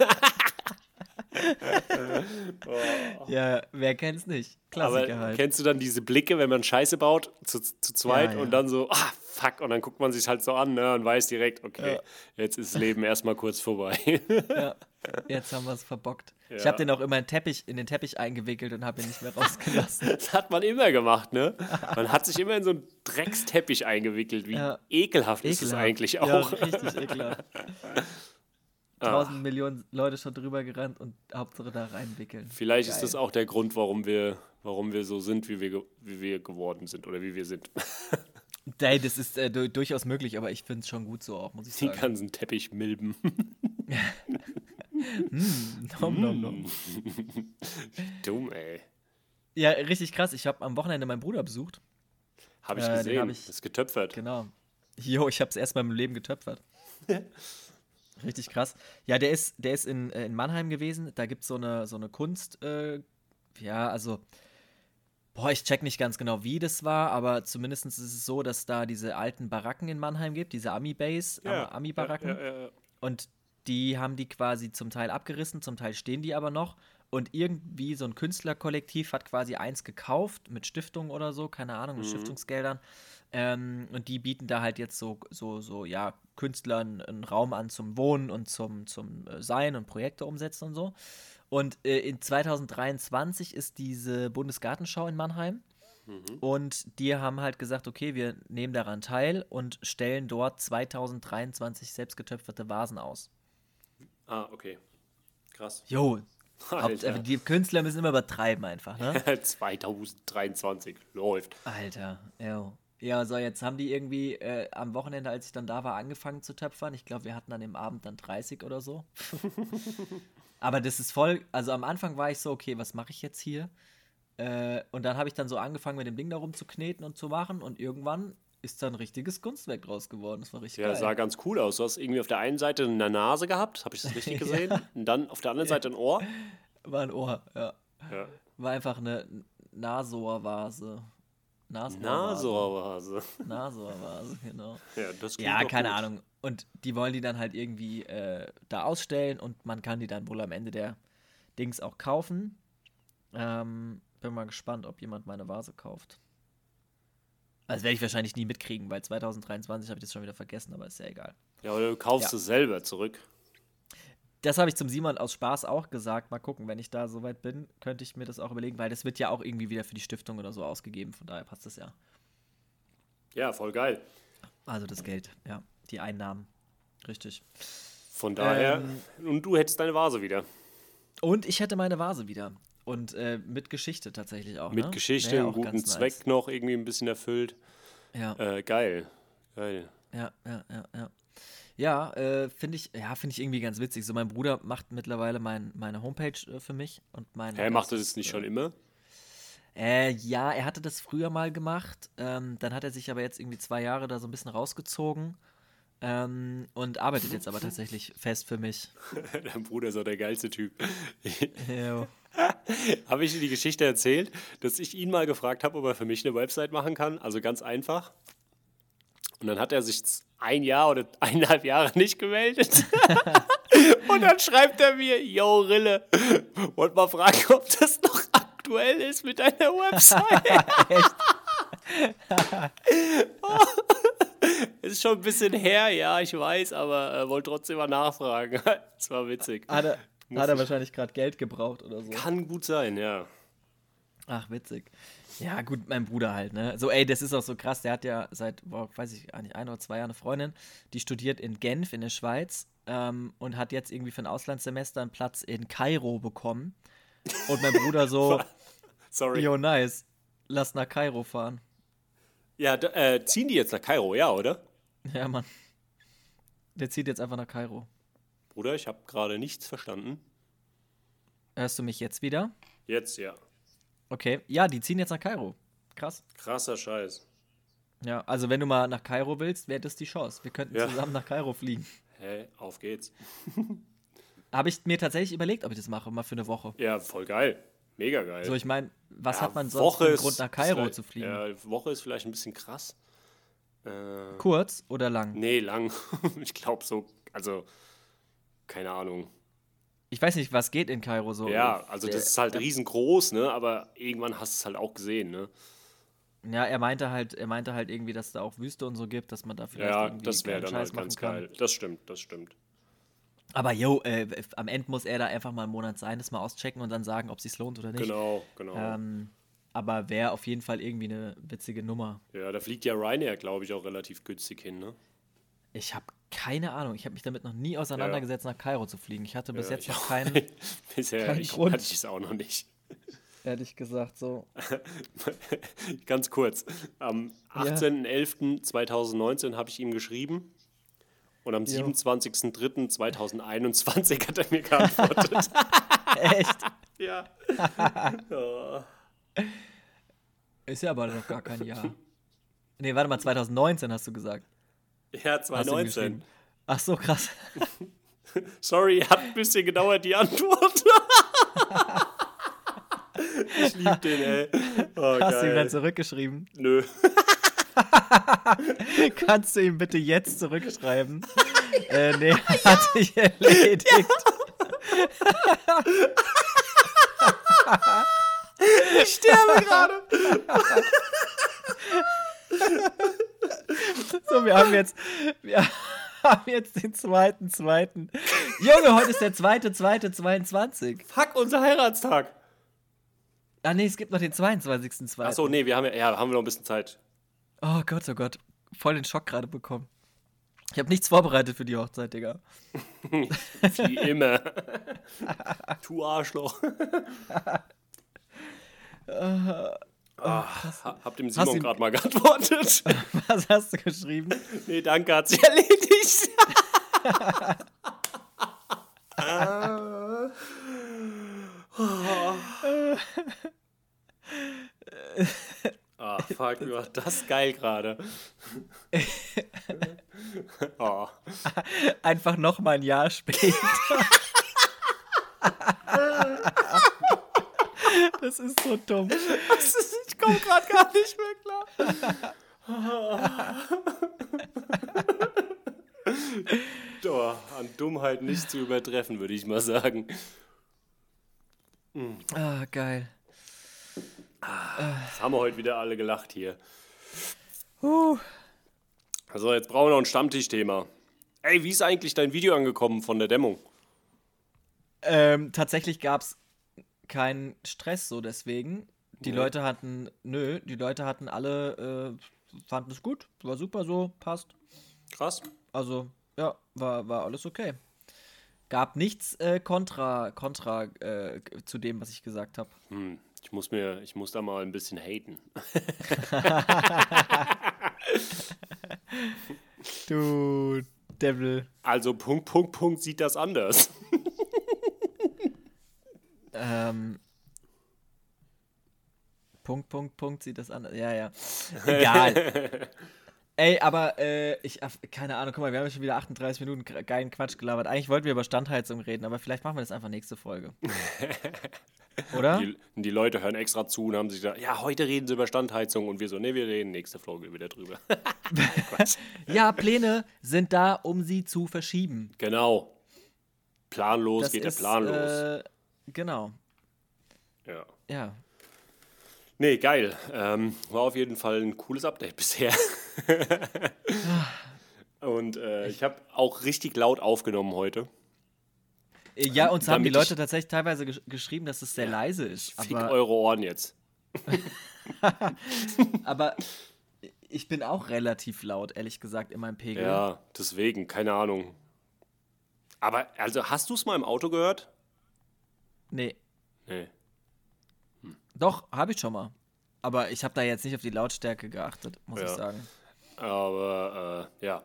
Ja, wer kennt's nicht? Klassiker Aber halt. kennst du dann diese Blicke, wenn man Scheiße baut, zu, zu zweit Ja, ja. und dann so, ah, fuck, und dann guckt man sich halt so an ne, und weiß direkt, okay, Ja. jetzt ist Leben erstmal kurz vorbei. Ja, jetzt haben wir es verbockt. Ich Ja. habe den auch immer in, Teppich, in den Teppich eingewickelt und habe ihn nicht mehr rausgelassen. Das hat man immer gemacht, ne? Man hat sich immer in so einen Drecksteppich eingewickelt. Wie Ja. ekelhaft, ist es Ekelhaft. eigentlich Ja, auch. richtig ekelhaft. Tausend Millionen Leute schon drüber gerannt und Hauptsache da reinwickeln. Vielleicht ist Geil. das auch der Grund, warum wir, warum wir so sind, wie wir, wie wir geworden sind oder wie wir sind. Ey, das ist äh, du durchaus möglich, aber ich finde es schon gut so auch, muss ich Die sagen. ganzen Teppichmilben. Nom, nom, nom. Dumm, ey. Ja, richtig krass. Ich habe am Wochenende meinen Bruder besucht. Hab ich Äh, gesehen. hab ich- ist getöpfert. Genau. Jo, ich habe es erst mal im Leben getöpfert. Richtig krass. Ja, der ist, der ist in, äh, in Mannheim gewesen. Da gibt so es eine, so eine Kunst. Äh, ja, also. Boah, ich check nicht ganz genau, wie das war, aber zumindest ist es so, dass da diese alten Baracken in Mannheim gibt, diese Ami-Base, Ami-Baracken. Ja, ja, ja. Und die haben die quasi zum Teil abgerissen, zum Teil stehen die aber noch. Und irgendwie so ein Künstlerkollektiv hat quasi eins gekauft mit Stiftungen oder so, keine Ahnung, mit Stiftungsgeldern. Ähm, und die bieten da halt jetzt so, so, so, ja, Künstlern einen Raum an zum Wohnen und zum, zum äh, Sein und Projekte umsetzen und so. Und äh, in 2023 ist diese Bundesgartenschau in Mannheim. Und die haben halt gesagt, okay, wir nehmen daran teil und stellen dort 2023 selbstgetöpferte Vasen aus. Ah, okay. Krass. Jo, Alter. äh, die Künstler müssen immer übertreiben einfach, ne? 2023 läuft. Alter, jo. Ja, so, jetzt haben die irgendwie äh, am Wochenende, als ich dann da war, angefangen zu töpfern. Ich glaube, wir hatten an dem Abend dann 30 oder so. Aber das ist voll, also am Anfang war ich so, okay, was mache ich jetzt hier? Äh, und dann habe ich dann so angefangen, mit dem Ding da rumzukneten und zu machen und irgendwann ist da ein richtiges Kunstwerk draus geworden. Das war richtig Ja, geil. sah ganz cool aus. Du hast irgendwie auf der einen Seite eine Nase gehabt, habe ich das richtig gesehen? Und dann auf der anderen Seite ein Ohr. War ein Ohr, ja. Ja. War einfach eine Nasohr-Vase. Nasohr-Vase. Nasohrvase. Genau. Ja, das Ja, keine gut. Ahnung. Und die wollen die dann halt irgendwie äh, da ausstellen und man kann die dann wohl am Ende der Dings auch kaufen. Ähm, bin mal gespannt, ob jemand meine Vase kauft. Also werde ich wahrscheinlich nie mitkriegen, weil 2023 habe ich das schon wieder vergessen, aber ist ja egal. Ja, oder du kaufst Ja. es selber zurück. Das habe ich zum Simon aus Spaß auch gesagt. Mal gucken, wenn ich da soweit bin, könnte ich mir das auch überlegen, weil das wird ja auch irgendwie wieder für die Stiftung oder so ausgegeben. Von daher passt das ja. Ja, voll geil. Also das Geld, ja. Die Einnahmen. Richtig. Von daher. Ähm, und du hättest deine Vase wieder. Und ich hätte meine Vase wieder. Und äh, mit Geschichte tatsächlich auch. Mit ne? Geschichte, einem auch guten Zweck nice. noch irgendwie ein bisschen erfüllt. Ja, Äh, geil. Geil. ja, ja, ja, ja. Ja, äh, finde ich, ja, finde ich irgendwie ganz witzig. So, mein Bruder macht mittlerweile mein, meine Homepage äh, für mich und mein. Hä, macht er das nicht schon immer? Äh, ja, er hatte das früher mal gemacht. Ähm, dann hat er sich aber jetzt irgendwie zwei Jahre da so ein bisschen rausgezogen. Ähm, und arbeitet jetzt aber tatsächlich fest für mich. Dein Bruder ist auch der geilste Typ. Habe ich dir die Geschichte erzählt, dass ich ihn mal gefragt habe, ob er für mich eine Website machen kann? Also ganz einfach. Und dann hat er sich ein Jahr oder eineinhalb Jahre nicht gemeldet. Und dann schreibt er mir, yo Rille, wollte mal fragen, ob das noch aktuell ist mit deiner Website. Ist schon ein bisschen her, ja, ich weiß, aber äh, wollte trotzdem mal nachfragen. Das war witzig. Hat er, hat er ich- wahrscheinlich gerade Geld gebraucht oder so. Kann gut sein, ja. Ach, witzig. Ja, gut, mein Bruder halt, ne? So, ey, das ist auch so krass. Der hat ja seit, boah, weiß ich gar nicht, ein oder zwei Jahren eine Freundin, die studiert in Genf in der Schweiz ähm, und hat jetzt irgendwie für ein Auslandssemester einen Platz in Kairo bekommen. Und mein Bruder so, Sorry. yo, nice, lass nach Kairo fahren. Ja, äh, ziehen die jetzt nach Kairo, ja, oder? Ja, Mann. Der zieht jetzt einfach nach Kairo. Bruder, ich habe gerade nichts verstanden. Hörst du mich jetzt wieder? Jetzt, ja. Okay. Ja, die ziehen jetzt nach Kairo. Krass. Krasser Scheiß. Ja, also wenn du mal nach Kairo willst, wäre das die Chance. Wir könnten Ja. zusammen nach Kairo fliegen. Hey, auf geht's. Habe ich mir tatsächlich überlegt, ob ich das mache, mal für eine Woche. Ja, voll geil. Mega geil. So, ich meine, was Ja, hat man sonst Woche für einen Grund, nach Kairo zu fliegen? Ja, Woche ist vielleicht ein bisschen krass. Äh, Kurz oder lang? nee, lang. ich glaube so, also, keine Ahnung. Ich weiß nicht, was geht in Kairo so. Ja, also das ist halt riesengroß, ne? Aber irgendwann hast du es halt auch gesehen, ne? Ja, er meinte halt, er meinte halt irgendwie, dass es da auch Wüste und so gibt, dass man da vielleicht Ja, irgendwie das wäre dann Scheiß halt ganz kann. geil. Das stimmt, das stimmt. Aber yo, äh, am Ende muss er da einfach mal einen Monat sein, das mal auschecken und dann sagen, ob sich's lohnt oder nicht. Genau, genau. Ähm, aber wäre auf jeden Fall irgendwie eine witzige Nummer. Ja, da fliegt ja Ryanair, glaube ich, auch relativ günstig hin, ne? Ich habe keine Ahnung. Ich habe mich damit noch nie auseinandergesetzt, nach Kairo zu fliegen. Ich hatte bis Ja, jetzt noch keinen, Bisher Kein ich, Grund. hatte ich es auch noch nicht. ehrlich gesagt, so. Ganz kurz. Am Ja. 18.11.2019 habe ich ihm geschrieben und am Jo. 27.03.2021 hat er mir geantwortet. Echt? ja. Ja. Ist ja aber noch gar kein Jahr. Nee, warte mal, 2019 hast du gesagt. Ja, Hast du ihm 2019. geschrieben. Ach so, krass. Sorry, hat ein bisschen gedauert, die Antwort. ich liebe den, ey. Oh, Hast du ihm geil. dann zurückgeschrieben? Nö. Kannst du ihm bitte jetzt zurückschreiben? äh, nee, hat sich erledigt. Ich sterbe gerade. So, wir haben jetzt, wir haben jetzt den zweiten, zweiten. Junge, heute ist der zweite, zweite, 22. Fuck, unser Heiratstag. Ah, nee, es gibt noch den 22. zweiten. Achso, nee, wir haben ja, ja, haben wir noch ein bisschen Zeit. Oh Gott, oh Gott. Voll den Schock gerade bekommen. Ich habe nichts vorbereitet für die Hochzeit, Digga. Wie immer. du Arschloch. Ah, ha- hab dem Simon gerade mal geantwortet. Was hast du geschrieben? nee, danke, hat sich erledigt. Ah, fuck, wie war das geil gerade. oh. Einfach noch mal ein Jahr später. Das ist so dumm. Ich komme gerade gar nicht mehr klar. oh, an Dummheit nicht zu übertreffen, würde ich mal sagen. Ah, geil. Das haben wir heute wieder alle gelacht hier. Huh. Also, jetzt brauchen wir noch ein Stammtischthema. Ey, wie ist eigentlich dein Video angekommen von der Dämmung? Ähm, tatsächlich gab es keinen Stress so deswegen. Die Nee. Leute hatten, nö, die Leute hatten alle, äh, fanden es gut, war super so, passt. Krass. Also, ja, war, war alles okay. Gab nichts äh, kontra, kontra äh, zu dem, was ich gesagt habe. Hm, ich muss mir, ich muss da mal ein bisschen haten. Du Devil. Also, Punkt, Punkt, Punkt sieht das anders. Ähm, Punkt, Punkt, Punkt sieht das an. Ja, ja. Egal. Ey, aber äh, ich, keine Ahnung, guck mal, wir haben schon wieder 38 Minuten ge- geilen Quatsch gelabert. Eigentlich wollten wir über Standheizung reden, aber vielleicht machen wir das einfach nächste Folge. Oder? Die, die Leute hören extra zu und haben sich gesagt, ja, heute reden sie über Standheizung und wir so, nee, wir reden nächste Folge wieder drüber. Ja, Pläne sind da, um sie zu verschieben. genau. Planlos Das geht ist, der Plan los. Äh, genau. Ja. Ja. Nee, geil. Ähm, war auf jeden Fall ein cooles Update bisher. und äh, ich habe auch richtig laut aufgenommen heute. Äh, Ja, uns haben die Leute tatsächlich teilweise gesch geschrieben, dass es sehr leise ist. Fick Aber eure Ohren jetzt. Aber ich bin auch relativ laut, ehrlich gesagt, in meinem Pegel. Ja, deswegen, keine Ahnung. Aber, also, hast du es mal im Auto gehört? Nee. Nee. Doch, habe ich schon mal. Aber ich habe da jetzt nicht auf die Lautstärke geachtet, muss Ja. ich sagen. Aber äh, ja.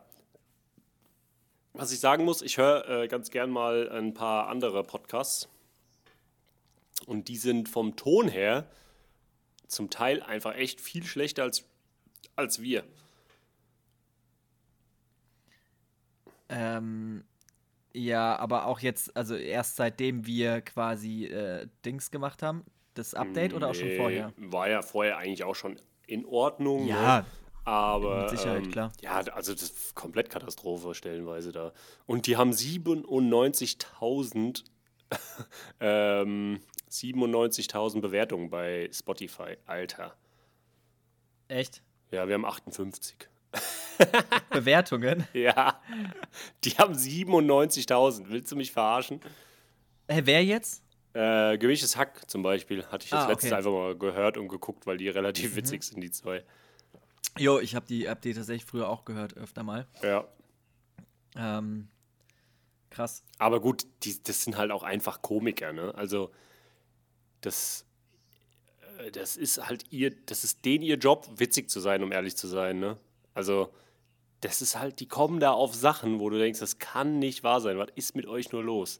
Was ich sagen muss, ich höre äh, ganz gern mal ein paar andere Podcasts. Und die sind vom Ton her zum Teil einfach echt viel schlechter als, als wir. Ähm, ja, aber auch jetzt, also erst seitdem wir quasi äh, Dings gemacht haben, das Update oder auch schon Nee, vorher? War ja vorher eigentlich auch schon in Ordnung. Ja, ne? aber. mit Sicherheit, ähm, klar. Ja, also das ist komplett Katastrophe stellenweise da. Und die haben 97.000 ähm, 97.000 Bewertungen bei Spotify. Alter. Echt? Ja, wir haben 58. Bewertungen? Ja, die haben 97.000. Willst du mich verarschen? Hä, wer jetzt? Äh, Gemischtes Hack zum Beispiel hatte ich jetzt Ah, letztens okay. einfach mal gehört und geguckt, weil die relativ witzig sind, die zwei. Jo, ich habe die, hab die tatsächlich früher auch gehört, öfter mal. Ja. Ähm, krass. Aber gut, die, das sind halt auch einfach Komiker, ne? Also, das, äh, das ist halt ihr, das ist denen ihr Job, witzig zu sein, um ehrlich zu sein, ne? Also, das ist halt, die kommen da auf Sachen, wo du denkst, das kann nicht wahr sein. Was ist mit euch nur los?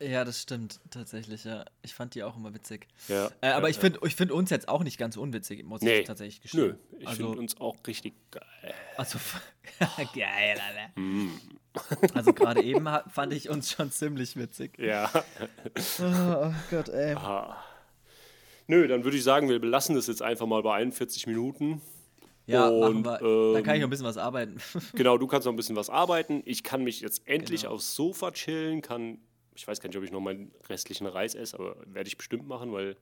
Ja, das stimmt tatsächlich, ja. Ich fand die auch immer witzig. Ja. Äh, aber ja, ich finde ich find uns jetzt auch nicht ganz unwitzig, muss Nee. ich tatsächlich Nö, gestehen. ich also, finde uns auch richtig geil. also geil, Alter. Mm. Also gerade eben fand ich uns schon ziemlich witzig. Ja. Oh, Gott, ey. Ah. Nö, dann würde ich sagen, wir belassen das jetzt einfach mal bei 41 Minuten. Ja, Und, machen wir. Dann kann ich ähm, noch ein bisschen was arbeiten. Genau, du kannst noch ein bisschen was arbeiten. Ich kann mich jetzt endlich Genau. aufs Sofa chillen, kann, ich weiß gar nicht, ob ich noch meinen restlichen Reis esse, aber werde ich bestimmt machen, weil,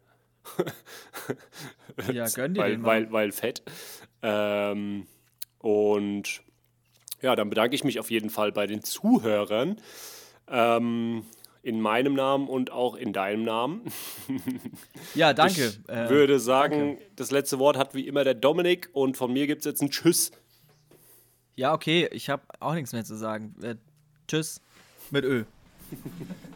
ja, gönn dir weil, den mal. weil, weil fett. Ähm, und ja, dann bedanke ich mich auf jeden Fall bei den Zuhörern. Ähm, in meinem Namen und auch in deinem Namen. ja, danke. Ich äh, würde sagen, das letzte Wort hat wie immer der Dominik und von mir gibt es jetzt ein Tschüss. ja, okay, ich habe auch nichts mehr zu sagen. Äh, tschüss. Mit Ö.